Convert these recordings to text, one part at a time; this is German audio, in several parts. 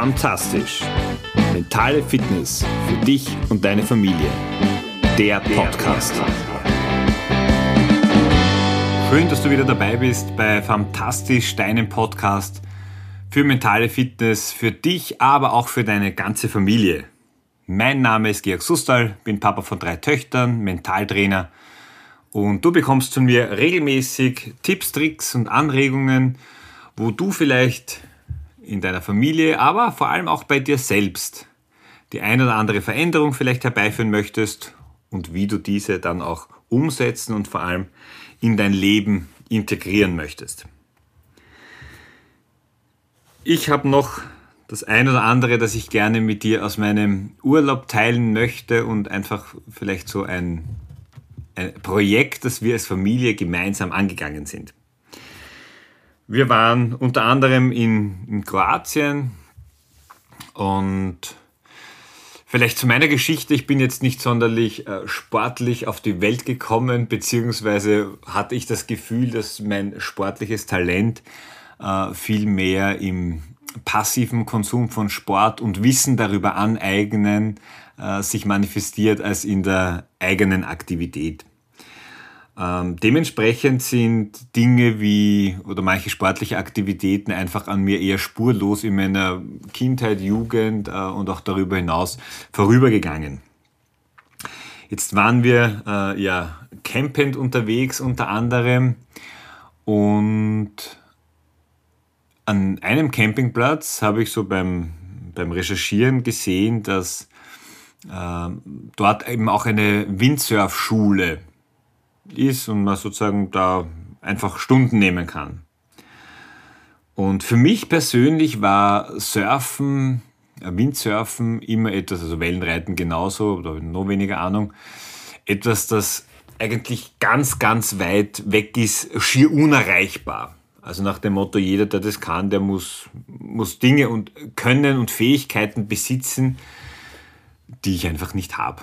Fantastisch. Mentale Fitness für dich und deine Familie. Der Podcast. Schön, dass du wieder dabei bist bei Fantastisch, deinem Podcast für mentale Fitness für dich, aber auch für deine ganze Familie. Mein Name ist Georg Sustal, bin Papa von drei Töchtern, Mentaltrainer und du bekommst von mir regelmäßig Tipps, Tricks und Anregungen, wo du vielleicht in deiner Familie, aber vor allem auch bei dir selbst die ein oder andere Veränderung vielleicht herbeiführen möchtest und wie du diese dann auch umsetzen und vor allem in dein Leben integrieren möchtest. Ich habe noch das ein oder andere, das ich gerne mit dir aus meinem Urlaub teilen möchte und einfach vielleicht so ein, ein Projekt, das wir als Familie gemeinsam angegangen sind. Wir waren unter anderem in, in Kroatien und Vielleicht zu meiner Geschichte. Ich bin jetzt nicht sonderlich äh, sportlich auf die Welt gekommen, beziehungsweise hatte ich das Gefühl, dass mein sportliches Talent äh, viel mehr im passiven Konsum von Sport und Wissen darüber aneignen äh, sich manifestiert als in der eigenen Aktivität. Ähm, dementsprechend sind Dinge wie oder manche sportliche Aktivitäten einfach an mir eher spurlos in meiner Kindheit, Jugend äh, und auch darüber hinaus vorübergegangen. Jetzt waren wir äh, ja campend unterwegs unter anderem und an einem Campingplatz habe ich so beim, beim Recherchieren gesehen, dass äh, dort eben auch eine Windsurfschule ist und man sozusagen da einfach Stunden nehmen kann. Und für mich persönlich war Surfen, äh, Windsurfen immer etwas, also Wellenreiten genauso, oder noch weniger Ahnung, etwas, das eigentlich ganz, ganz weit weg ist, schier unerreichbar. Also nach dem Motto, jeder, der das kann, der muss, muss Dinge und Können und Fähigkeiten besitzen, die ich einfach nicht habe.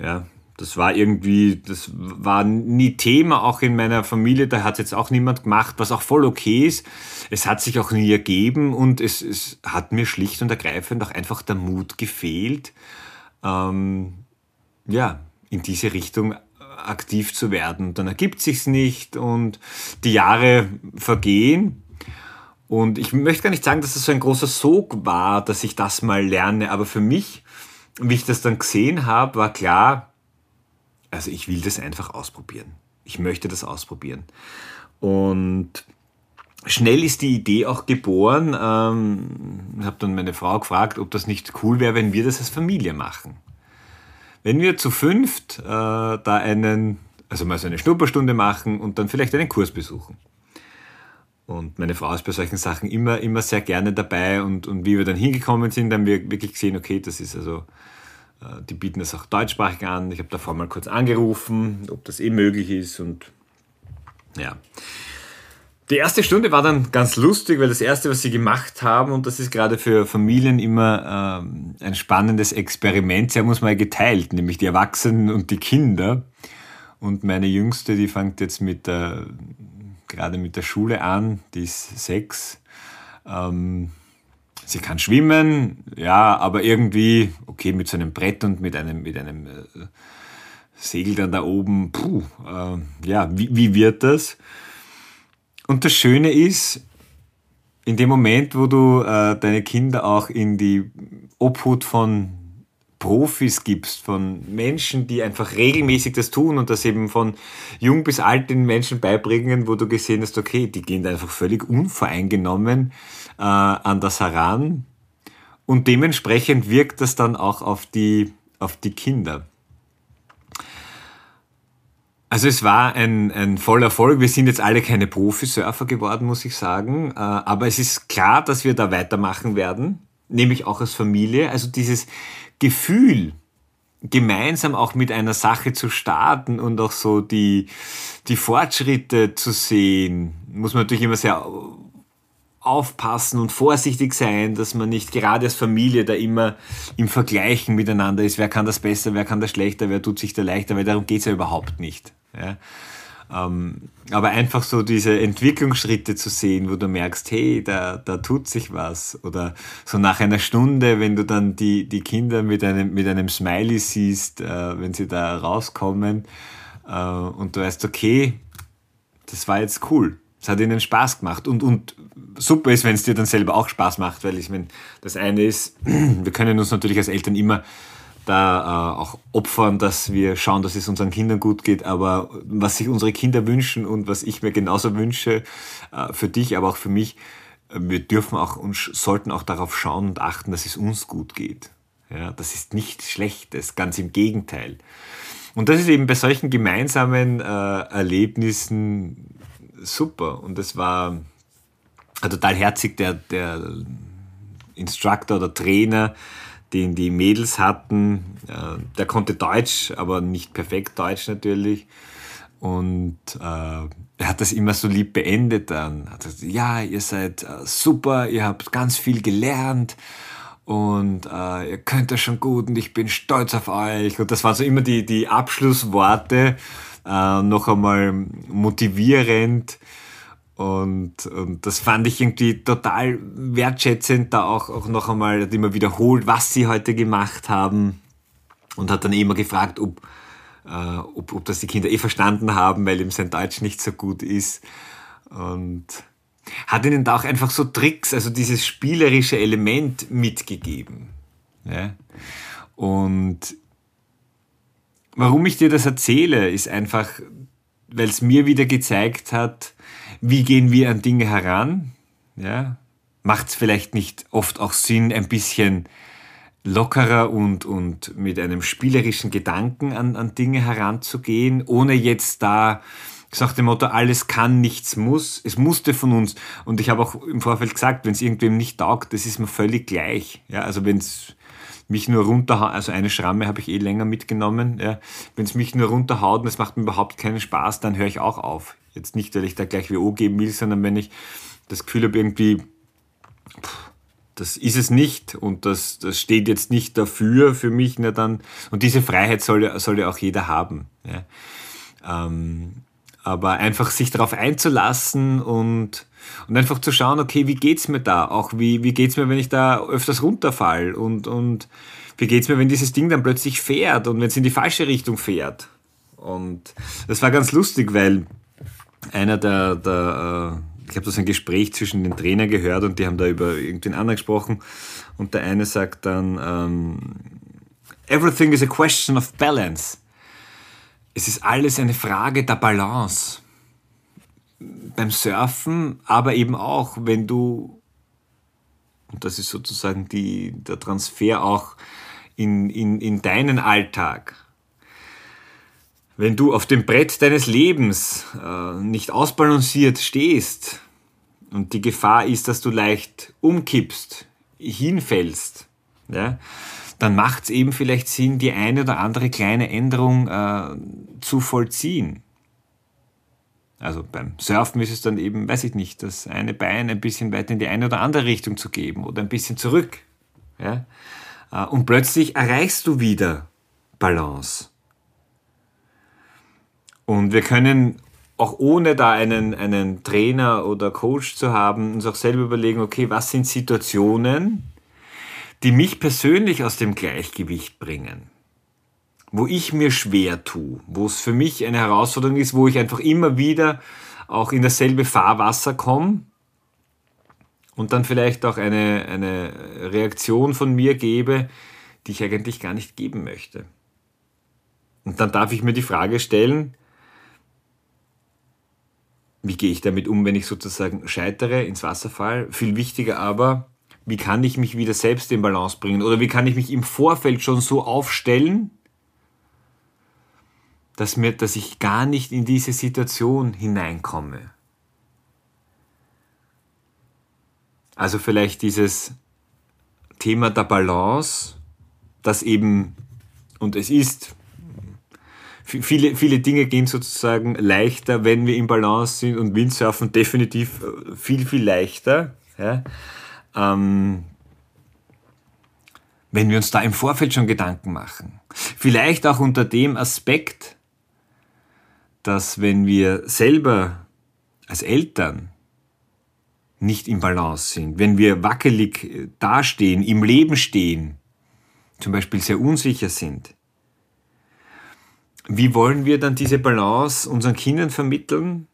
Ja, das war irgendwie, das war nie Thema, auch in meiner Familie, da hat jetzt auch niemand gemacht, was auch voll okay ist. Es hat sich auch nie ergeben und es, es hat mir schlicht und ergreifend auch einfach der Mut gefehlt, ähm, ja, in diese Richtung aktiv zu werden. Dann ergibt sich's nicht und die Jahre vergehen. Und ich möchte gar nicht sagen, dass es so ein großer Sog war, dass ich das mal lerne, aber für mich, wie ich das dann gesehen habe, war klar, also ich will das einfach ausprobieren. Ich möchte das ausprobieren. Und schnell ist die Idee auch geboren. Ähm, habe dann meine Frau gefragt, ob das nicht cool wäre, wenn wir das als Familie machen. Wenn wir zu fünft äh, da einen, also mal so eine Schnupperstunde machen und dann vielleicht einen Kurs besuchen. Und meine Frau ist bei solchen Sachen immer, immer sehr gerne dabei und, und wie wir dann hingekommen sind, haben wir wirklich gesehen, okay, das ist also die bieten es auch deutschsprachig an. Ich habe davor mal kurz angerufen, ob das eh möglich ist und ja. Die erste Stunde war dann ganz lustig, weil das erste, was sie gemacht haben, und das ist gerade für Familien immer ähm, ein spannendes Experiment, sie haben uns mal geteilt, nämlich die Erwachsenen und die Kinder. Und meine Jüngste, die fängt jetzt mit der, gerade mit der Schule an, die ist sechs. Ähm, Sie kann schwimmen, ja, aber irgendwie, okay, mit so einem Brett und mit einem, mit einem äh, Segel dann da oben, puh, äh, ja, wie, wie wird das? Und das Schöne ist, in dem Moment, wo du äh, deine Kinder auch in die Obhut von Profis gibst, von Menschen, die einfach regelmäßig das tun und das eben von jung bis alt den Menschen beibringen, wo du gesehen hast, okay, die gehen da einfach völlig unvoreingenommen äh, an das heran und dementsprechend wirkt das dann auch auf die, auf die Kinder. Also es war ein, ein voller Erfolg. Wir sind jetzt alle keine Profisurfer geworden, muss ich sagen. Äh, aber es ist klar, dass wir da weitermachen werden, nämlich auch als Familie. Also dieses Gefühl, gemeinsam auch mit einer Sache zu starten und auch so die, die Fortschritte zu sehen, muss man natürlich immer sehr aufpassen und vorsichtig sein, dass man nicht gerade als Familie da immer im Vergleichen miteinander ist, wer kann das besser, wer kann das schlechter, wer tut sich da leichter, weil darum geht's ja überhaupt nicht. Ja. Ähm, aber einfach so diese Entwicklungsschritte zu sehen, wo du merkst, hey, da, da tut sich was. Oder so nach einer Stunde, wenn du dann die, die Kinder mit einem, mit einem Smiley siehst, äh, wenn sie da rauskommen äh, und du weißt, okay, das war jetzt cool. Es hat ihnen Spaß gemacht. Und, und super ist, wenn es dir dann selber auch Spaß macht, weil ich meine, das eine ist, wir können uns natürlich als Eltern immer da äh, auch opfern, dass wir schauen, dass es unseren Kindern gut geht. Aber was sich unsere Kinder wünschen und was ich mir genauso wünsche, äh, für dich, aber auch für mich, äh, wir dürfen auch und sollten auch darauf schauen und achten, dass es uns gut geht. Ja, das ist nichts Schlechtes, ganz im Gegenteil. Und das ist eben bei solchen gemeinsamen äh, Erlebnissen super. Und es war total herzig, der, der Instructor oder Trainer, den die Mädels hatten. Äh, der konnte Deutsch, aber nicht perfekt Deutsch natürlich. Und äh, er hat das immer so lieb beendet dann. Hat gesagt, ja, ihr seid äh, super, ihr habt ganz viel gelernt und äh, ihr könnt das schon gut und ich bin stolz auf euch. Und das waren so immer die, die Abschlussworte, äh, noch einmal motivierend und, und das fand ich irgendwie total wertschätzend, da auch, auch noch einmal hat immer wiederholt, was sie heute gemacht haben. Und hat dann immer gefragt, ob, äh, ob, ob das die Kinder eh verstanden haben, weil ihm sein Deutsch nicht so gut ist. Und hat ihnen da auch einfach so Tricks, also dieses spielerische Element mitgegeben. Ja? Und warum ich dir das erzähle, ist einfach, weil es mir wieder gezeigt hat, wie gehen wir an Dinge heran? Ja, macht es vielleicht nicht oft auch Sinn, ein bisschen lockerer und, und mit einem spielerischen Gedanken an, an Dinge heranzugehen, ohne jetzt da nach dem Motto, alles kann, nichts muss. Es musste von uns. Und ich habe auch im Vorfeld gesagt, wenn es irgendwem nicht taugt, das ist mir völlig gleich. Ja, also wenn es mich nur runterhaut, also eine Schramme habe ich eh länger mitgenommen. Ja. Wenn es mich nur runterhaut und es macht mir überhaupt keinen Spaß, dann höre ich auch auf. Jetzt nicht, weil ich da gleich WO geben will, sondern wenn ich das Gefühl habe, irgendwie, das ist es nicht und das, das steht jetzt nicht dafür für mich, na dann, und diese Freiheit soll, soll ja auch jeder haben. Ja. Ähm, aber einfach sich darauf einzulassen und, und einfach zu schauen, okay, wie geht's mir da? Auch wie, wie geht's mir, wenn ich da öfters runterfall? Und, und wie geht's mir, wenn dieses Ding dann plötzlich fährt und wenn es in die falsche Richtung fährt? Und das war ganz lustig, weil einer der, der äh, ich habe das ein Gespräch zwischen den Trainern gehört und die haben da über irgendwen anderen gesprochen und der eine sagt dann, ähm, everything is a question of balance. Es ist alles eine Frage der Balance. Beim Surfen, aber eben auch, wenn du, und das ist sozusagen die, der Transfer auch in, in, in deinen Alltag, wenn du auf dem Brett deines Lebens äh, nicht ausbalanciert stehst und die Gefahr ist, dass du leicht umkippst, hinfällst, ja, dann macht es eben vielleicht Sinn, die eine oder andere kleine Änderung äh, zu vollziehen. Also beim Surfen ist es dann eben, weiß ich nicht, das eine Bein ein bisschen weiter in die eine oder andere Richtung zu geben oder ein bisschen zurück. Ja? Äh, und plötzlich erreichst du wieder Balance. Und wir können auch ohne da einen, einen Trainer oder Coach zu haben, uns auch selber überlegen, okay, was sind Situationen, die mich persönlich aus dem Gleichgewicht bringen? Wo ich mir schwer tue, wo es für mich eine Herausforderung ist, wo ich einfach immer wieder auch in dasselbe Fahrwasser komme und dann vielleicht auch eine, eine Reaktion von mir gebe, die ich eigentlich gar nicht geben möchte. Und dann darf ich mir die Frage stellen, wie gehe ich damit um, wenn ich sozusagen scheitere, ins Wasser fall? Viel wichtiger aber, wie kann ich mich wieder selbst in Balance bringen? Oder wie kann ich mich im Vorfeld schon so aufstellen, dass, mir, dass ich gar nicht in diese Situation hineinkomme? Also vielleicht dieses Thema der Balance, das eben, und es ist viele, viele Dinge gehen sozusagen leichter, wenn wir im Balance sind und Windsurfen definitiv äh, viel, viel leichter. Ja? Ähm, wenn wir uns da im Vorfeld schon Gedanken machen. Vielleicht auch unter dem Aspekt, dass wenn wir selber als Eltern nicht im Balance sind, wenn wir wackelig äh, dastehen, im Leben stehen, zum Beispiel sehr unsicher sind, wie wollen wir dann diese Balance unseren Kindern vermitteln?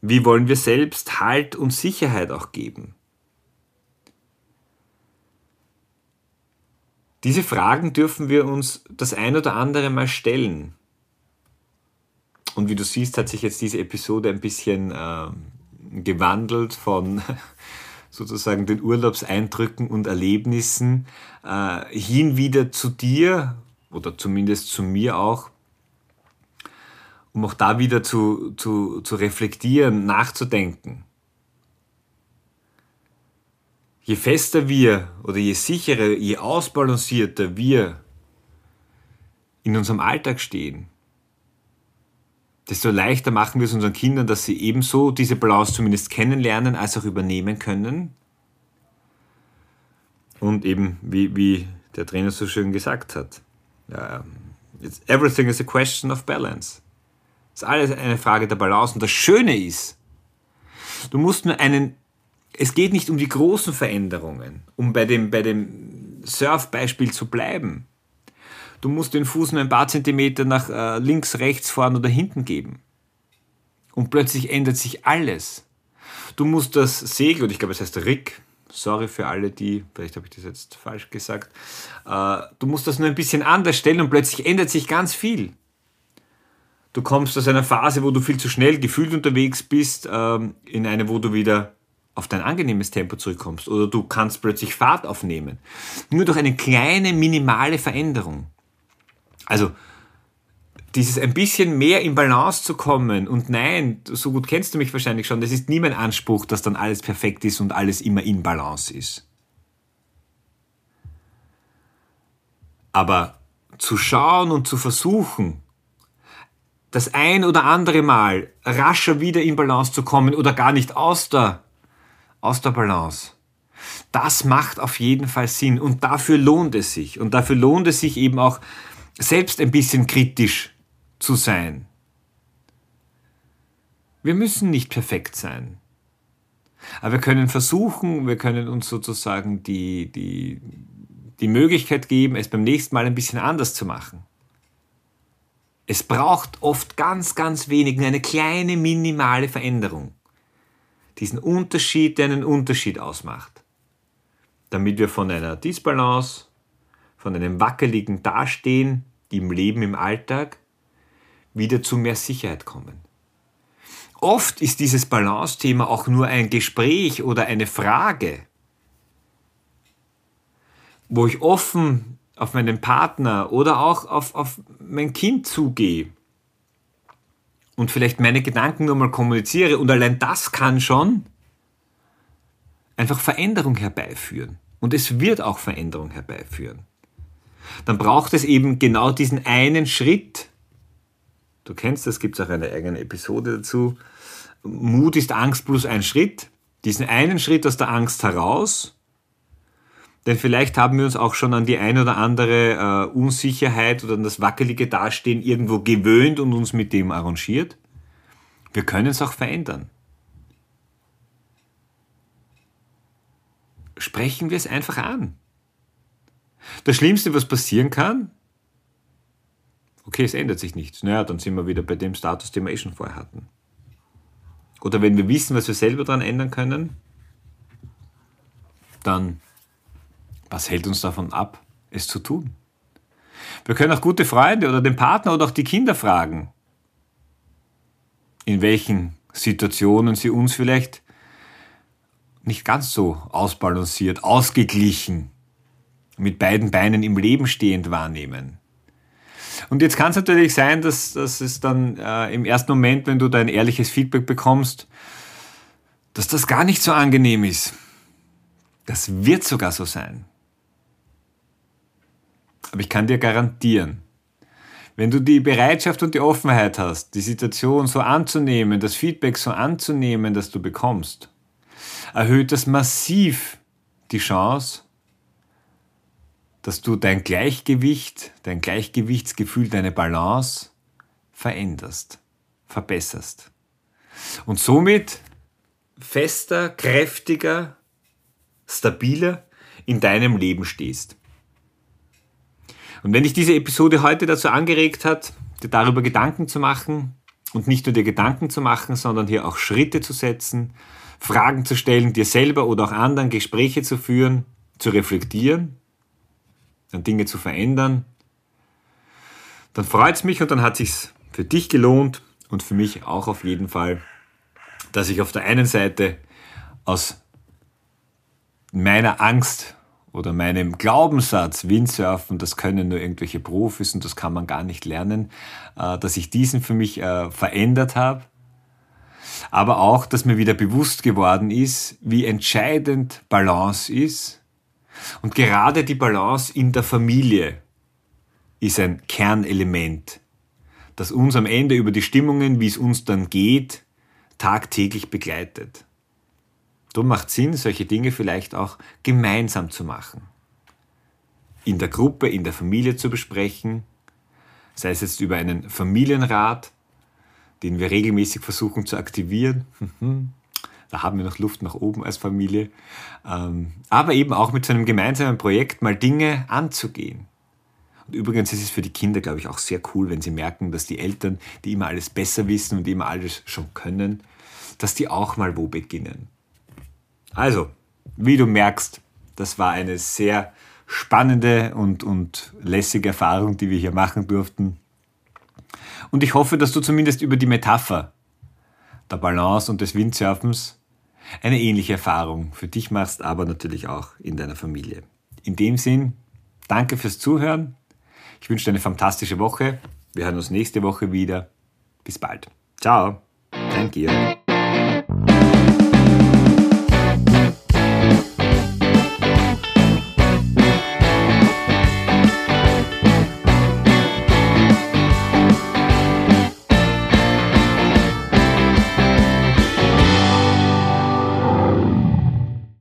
Wie wollen wir selbst Halt und Sicherheit auch geben? Diese Fragen dürfen wir uns das ein oder andere Mal stellen. Und wie du siehst, hat sich jetzt diese Episode ein bisschen äh, gewandelt von sozusagen den Urlaubseindrücken und Erlebnissen äh, hin wieder zu dir oder zumindest zu mir auch, um auch da wieder zu, zu, zu reflektieren, nachzudenken. Je fester wir oder je sicherer, je ausbalancierter wir in unserem Alltag stehen, desto leichter machen wir es unseren Kindern, dass sie ebenso diese Balance zumindest kennenlernen, als auch übernehmen können. Und eben, wie, wie der Trainer so schön gesagt hat, everything is a question of balance. Es ist alles eine Frage der Balance. Und das Schöne ist, du musst nur einen es geht nicht um die großen Veränderungen, um bei dem, bei dem Surf-Beispiel zu bleiben. Du musst den Fuß nur ein paar Zentimeter nach äh, links, rechts, vorn oder hinten geben. Und plötzlich ändert sich alles. Du musst das Segel, und ich glaube, es heißt Rick, sorry für alle, die, vielleicht habe ich das jetzt falsch gesagt, äh, du musst das nur ein bisschen anders stellen und plötzlich ändert sich ganz viel. Du kommst aus einer Phase, wo du viel zu schnell gefühlt unterwegs bist, ähm, in eine, wo du wieder auf dein angenehmes Tempo zurückkommst oder du kannst plötzlich Fahrt aufnehmen. Nur durch eine kleine, minimale Veränderung. Also dieses ein bisschen mehr in Balance zu kommen und nein, so gut kennst du mich wahrscheinlich schon, das ist nie mein Anspruch, dass dann alles perfekt ist und alles immer in Balance ist. Aber zu schauen und zu versuchen, das ein oder andere Mal rascher wieder in Balance zu kommen oder gar nicht aus der aus der Balance. Das macht auf jeden Fall Sinn und dafür lohnt es sich. Und dafür lohnt es sich eben auch selbst ein bisschen kritisch zu sein. Wir müssen nicht perfekt sein. Aber wir können versuchen, wir können uns sozusagen die, die, die Möglichkeit geben, es beim nächsten Mal ein bisschen anders zu machen. Es braucht oft ganz, ganz wenig, eine kleine, minimale Veränderung diesen Unterschied, der einen Unterschied ausmacht. Damit wir von einer Disbalance, von einem wackeligen Dastehen im Leben, im Alltag, wieder zu mehr Sicherheit kommen. Oft ist dieses Balance-Thema auch nur ein Gespräch oder eine Frage, wo ich offen auf meinen Partner oder auch auf, auf mein Kind zugehe und vielleicht meine Gedanken nur mal kommuniziere und allein das kann schon einfach Veränderung herbeiführen. Und es wird auch Veränderung herbeiführen. Dann braucht es eben genau diesen einen Schritt. Du kennst das, gibt es auch eine eigene Episode dazu. Mut ist Angst plus ein Schritt. Diesen einen Schritt aus der Angst heraus. Denn vielleicht haben wir uns auch schon an die ein oder andere äh, Unsicherheit oder an das wackelige Dastehen irgendwo gewöhnt und uns mit dem arrangiert. Wir können es auch verändern. Sprechen wir es einfach an. Das Schlimmste, was passieren kann, okay, es ändert sich nichts. Naja, dann sind wir wieder bei dem Status, den wir eh schon vorher hatten. Oder wenn wir wissen, was wir selber daran ändern können, dann was hält uns davon ab, es zu tun? Wir können auch gute Freunde oder den Partner oder auch die Kinder fragen, in welchen Situationen sie uns vielleicht nicht ganz so ausbalanciert, ausgeglichen, mit beiden Beinen im Leben stehend wahrnehmen. Und jetzt kann es natürlich sein, dass, dass es dann äh, im ersten Moment, wenn du dein ehrliches Feedback bekommst, dass das gar nicht so angenehm ist. Das wird sogar so sein. Aber ich kann dir garantieren, wenn du die Bereitschaft und die Offenheit hast, die Situation so anzunehmen, das Feedback so anzunehmen, das du bekommst, erhöht das massiv die Chance, dass du dein Gleichgewicht, dein Gleichgewichtsgefühl, deine Balance veränderst. verbesserst. Und somit fester, kräftiger, stabiler in deinem Leben stehst. Und wenn dich diese Episode heute dazu angeregt hat, dir darüber Gedanken zu machen und nicht nur dir Gedanken zu machen, sondern hier auch Schritte zu setzen, Fragen zu stellen, dir selber oder auch anderen Gespräche zu führen, zu reflektieren, dann Dinge zu verändern, dann freut es mich und dann hat sich's für dich gelohnt und für mich auch auf jeden Fall, dass ich auf der einen Seite aus meiner Angst oder meinem Glaubenssatz, Windsurfen, das können nur irgendwelche Profis und das kann man gar nicht lernen, äh, dass ich diesen für mich äh, verändert habe. Aber auch, dass mir wieder bewusst geworden ist, wie entscheidend Balance ist. Und gerade die Balance in der Familie ist ein Kernelement, das uns am Ende über die Stimmungen, wie es uns dann geht, tagtäglich begleitet. Darum macht Sinn, solche Dinge vielleicht auch gemeinsam zu machen. In der Gruppe, in der Familie zu besprechen, sei es jetzt über einen Familienrat, den wir regelmäßig versuchen zu aktivieren. Da haben wir noch Luft nach oben als Familie. Ähm, aber eben auch mit so einem gemeinsamen Projekt mal Dinge anzugehen. Und übrigens ist es für die Kinder, glaube ich, auch sehr cool, wenn sie merken, dass die Eltern, die immer alles besser wissen und immer alles schon können, dass die auch mal wo beginnen. Also, wie du merkst, das war eine sehr spannende und, und lässige Erfahrung, die wir hier machen durften. Und ich hoffe, dass du zumindest über die Metapher der Balance und des Windsurfens eine ähnliche Erfahrung für dich machst, aber natürlich auch in deiner Familie. In dem Sinn, danke fürs Zuhören. Ich wünsche dir eine fantastische Woche. Wir hören uns nächste Woche wieder. Bis bald. Ciao. Thank you.